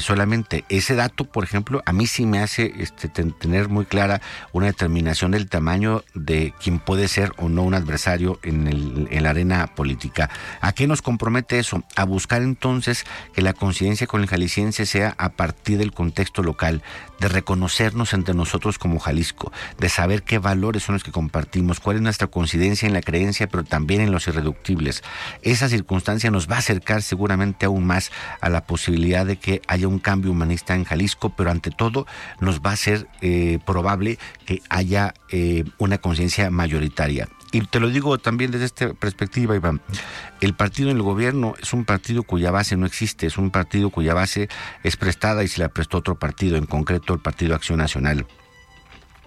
solamente. Ese dato, por ejemplo, a mí sí me hace este, tener muy clara una determinación del tamaño de quien puede ser o no un adversario en, el, en la arena política. ¿A qué nos compromete eso? A buscar entonces que la coincidencia con el jalisciense sea a partir del contexto local, de reconocernos entre nosotros como Jalisco, de saber qué valores son los que compartimos, cuál es nuestra coincidencia en la creencia, pero también en los irreductibles. Esa circunstancia nos va a acercar seguramente aún más a la posibilidad de que haya un cambio humanista en Jalisco, pero ante todo nos va a ser eh, probable que haya eh, una conciencia mayoritaria. Y te lo digo también desde esta perspectiva, Iván. El partido en el gobierno es un partido cuya base no existe, es un partido cuya base es prestada y se la prestó otro partido, en concreto el Partido Acción Nacional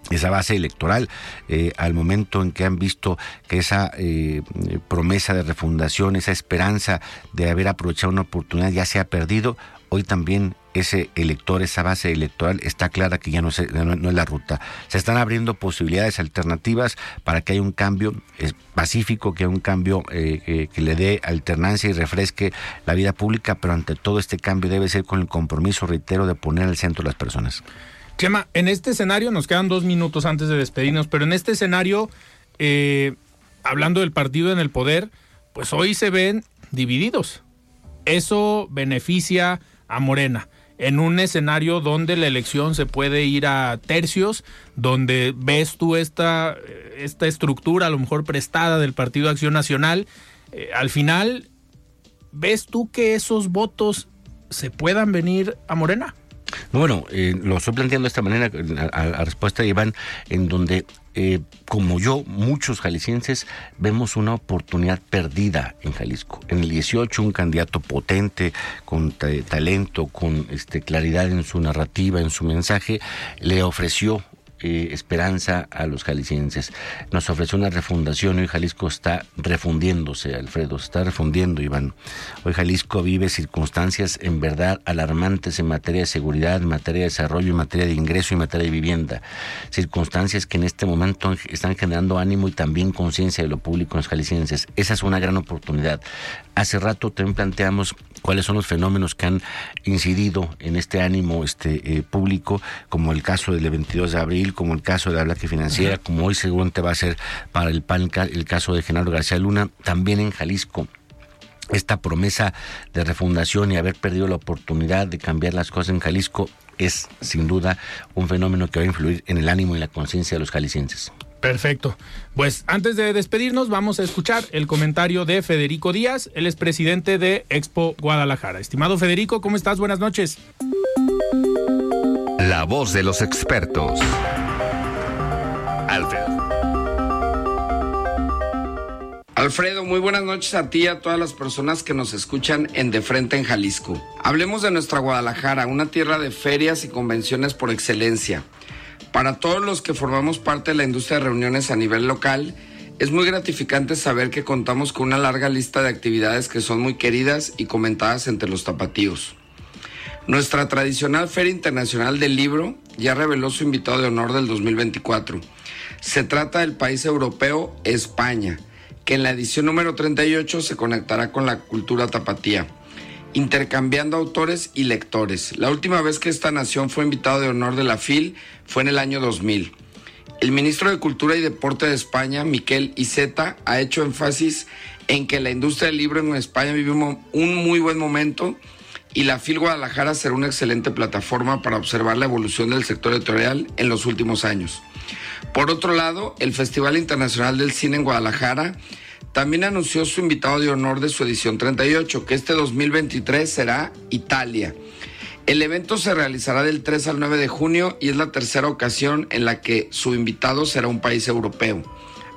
esa base electoral, eh, al momento en que han visto que esa eh, promesa de refundación, esa esperanza de haber aprovechado una oportunidad ya se ha perdido, hoy también ese elector, esa base electoral está clara que ya no, es la ruta. Se están abriendo posibilidades alternativas para que haya un cambio pacífico, que haya un cambio eh, que le dé alternancia y refresque la vida pública, pero ante todo este cambio debe ser con el compromiso, reitero, de poner al centro las personas. Chema, en este escenario, nos quedan dos minutos antes de despedirnos, pero en este escenario, eh, hablando del partido en el poder, pues hoy se ven divididos. Eso beneficia a Morena en un escenario donde la elección se puede ir a tercios, donde ves tú esta, esta estructura a lo mejor prestada del Partido Acción Nacional, eh, al final, ¿ves tú que esos votos se puedan venir a Morena? Bueno, eh, lo estoy planteando de esta manera, a, respuesta de Iván, en donde, eh, como yo, muchos jaliscienses vemos una oportunidad perdida en Jalisco. En el 18, un candidato potente, con talento, con este, claridad en su narrativa, en su mensaje, le ofreció eh, esperanza a los jaliscienses. Nos ofreció una refundación. Hoy Jalisco está refundiéndose, Alfredo, está refundiendo, Iván. Hoy Jalisco vive circunstancias en verdad alarmantes en materia de seguridad, en materia de desarrollo, en materia de ingreso y en materia de vivienda. Circunstancias que en este momento están generando ánimo y también conciencia de lo público en los jaliscienses. Esa es una gran oportunidad. Hace rato también planteamos cuáles son los fenómenos que han incidido en este ánimo este, eh, público, como el caso del 22 de abril, como el caso de la Black Financiera, como hoy seguramente va a ser para el PAN el caso de Genaro García Luna, también en Jalisco esta promesa de refundación y haber perdido la oportunidad de cambiar las cosas en Jalisco es sin duda un fenómeno que va a influir en el ánimo y la conciencia de los jaliscienses. Perfecto. Pues antes de despedirnos, vamos a escuchar el comentario de Federico Díaz, él es presidente de Expo Guadalajara. Estimado Federico, ¿cómo estás? Buenas noches. La voz de los expertos. Alfredo. Alfredo, muy buenas noches a ti y a todas las personas que nos escuchan en De Frente en Jalisco. Hablemos de nuestra Guadalajara, una tierra de ferias y convenciones por excelencia para todos los que formamos parte de la industria de reuniones a nivel local, es muy gratificante saber que contamos con una larga lista de actividades que son muy queridas y comentadas entre los tapatíos. Nuestra tradicional Feria Internacional del Libro ya reveló su invitado de honor del 2024. Se trata del país europeo España, que en la edición número 38 se conectará con la cultura tapatía. Intercambiando autores y lectores. La última vez que esta nación fue invitado de honor de la FIL fue en el año 2000. El ministro de Cultura y Deporte de España, Miquel Iceta, ha hecho énfasis en que la industria del libro en España vive un muy buen momento y la FIL Guadalajara será una excelente plataforma para observar la evolución del sector editorial en los últimos años. Por otro lado, el Festival Internacional del Cine en Guadalajara también anunció su invitado de honor de su edición 38, que este 2023 será Italia. El evento se realizará del 3 al 9 de junio y es la tercera ocasión en la que su invitado será un país europeo.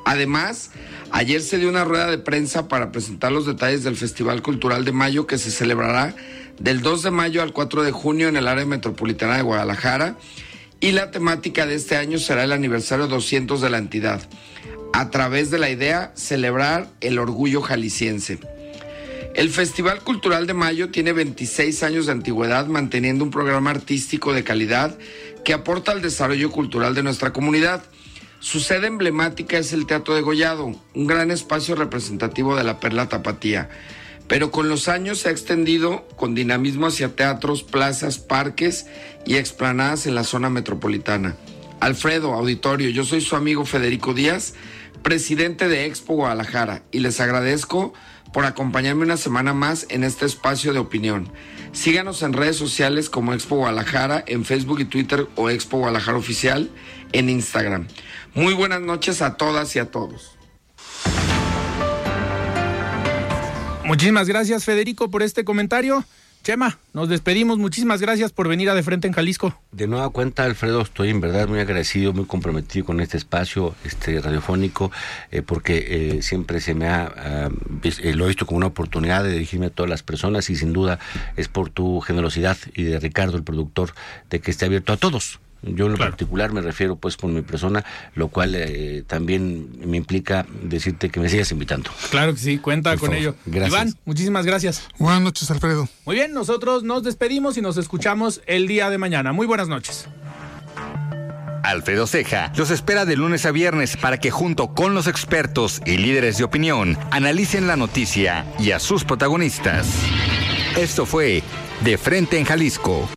Además, ayer se dio una rueda de prensa para presentar los detalles del Festival Cultural de Mayo que se celebrará del 2 de mayo al 4 de junio en el área metropolitana de Guadalajara y la temática de este año será el aniversario 200 de la entidad, a través de la idea celebrar el orgullo jalisciense. El Festival Cultural de Mayo tiene 26 años de antigüedad manteniendo un programa artístico de calidad que aporta al desarrollo cultural de nuestra comunidad. Su sede emblemática es el Teatro de Gollado, un gran espacio representativo de la Perla Tapatía, pero con los años se ha extendido con dinamismo hacia teatros, plazas, parques y explanadas en la zona metropolitana. Alfredo, auditorio, yo soy su amigo Federico Díaz, presidente de Expo Guadalajara, y les agradezco por acompañarme una semana más en este espacio de opinión. Síganos en redes sociales como Expo Guadalajara, en Facebook y Twitter o Expo Guadalajara Oficial en Instagram. Muy buenas noches a todas y a todos. Muchísimas gracias Federico por este comentario. Chema, nos despedimos. Muchísimas gracias por venir a De Frente en Jalisco. De nueva cuenta, Alfredo, estoy en verdad muy agradecido, muy comprometido con este espacio este radiofónico, eh, porque eh, siempre se me ha, ah, eh, lo he visto como una oportunidad de dirigirme a todas las personas y sin duda es por tu generosidad y de Ricardo, el productor, de que esté abierto a todos yo en lo particular me refiero pues con mi persona, lo cual eh, también me implica decirte que me sigas invitando. Claro que sí, cuenta con ello. Gracias. Iván, muchísimas gracias. Buenas noches, Alfredo. Muy bien, nosotros nos despedimos y nos escuchamos el día de mañana. Muy buenas noches. Alfredo Ceja los espera de lunes a viernes para que junto con los expertos y líderes de opinión analicen la noticia y a sus protagonistas. Esto fue De Frente en Jalisco.